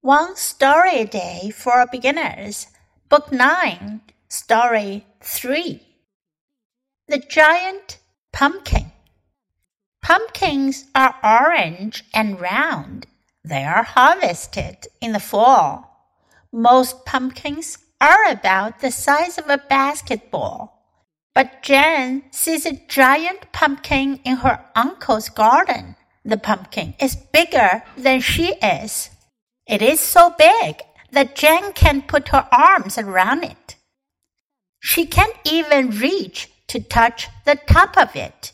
One Story a Day for Beginners, Book 9, Story 3. The Giant Pumpkin. Pumpkins are orange and round. They are harvested in the fall. Most pumpkins are about the size of a basketball. But Jen sees a giant pumpkin in her uncle's garden. The pumpkin is bigger than she is. It is so big that Jen can put her arms around it. She can't even reach to touch the top of it.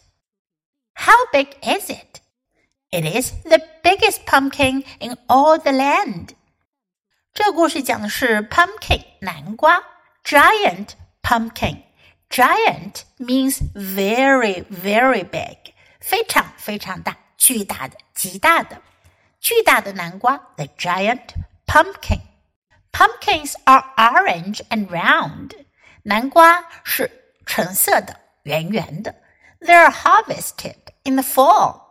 How big is it? It is the biggest pumpkin in all the land. 这个故事讲的是 pumpkin 南瓜，giant pumpkin。Giant means very very big，非常非常大，巨大的，极大的。 巨大的南瓜，the giant pumpkin. Pumpkins are orange and round. 南瓜是橙色的，圆圆的。They're harvested in the fall.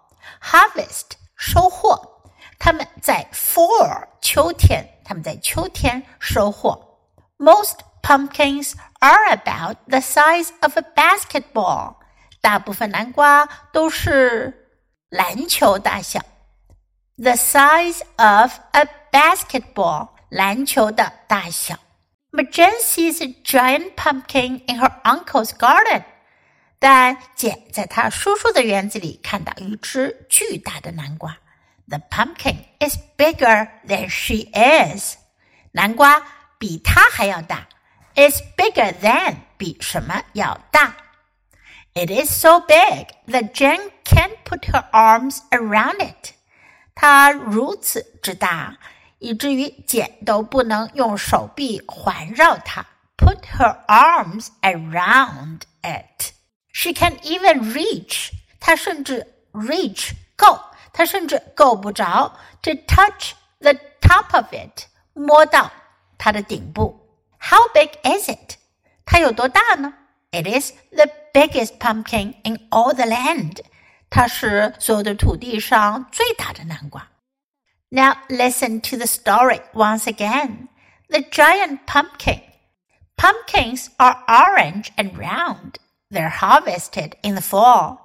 Harvest 收获，他们在 fall 秋天，他们在秋天收获。Most pumpkins are about the size of a basketball. 大部分南瓜都是篮球大小。 the size of a basketball，篮球的大小。Jen sees a giant pumpkin in her uncle's garden，但简在她叔叔的园子里看到一只巨大的南瓜。The pumpkin is bigger than she is，南瓜比她还要大。Is bigger than 比什么要大？It is so big that Jen can't put her arms around it。 它如此之大，以至于简都不能用手臂环绕它。Put her arms around it. She can't even reach. 她甚至 reach 够，她甚至够不着。To touch the top of it，摸到它的顶部。How big is it？它有多大呢？It is the biggest pumpkin in all the land. 它是所有的土地上最大的南瓜。Now listen to the story once again. The giant pumpkin. Pumpkins are orange and round. They're harvested in the fall.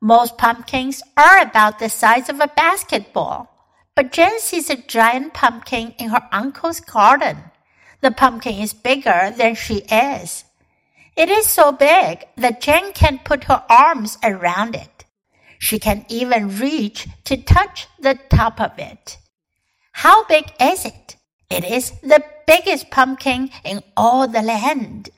Most pumpkins are about the size of a basketball. But Jen sees a giant pumpkin in her uncle's garden. The pumpkin is bigger than she is. It is so big that Jen can put her arms around it. She can even reach to touch the top of it. How big is it? It is the biggest pumpkin in all the land.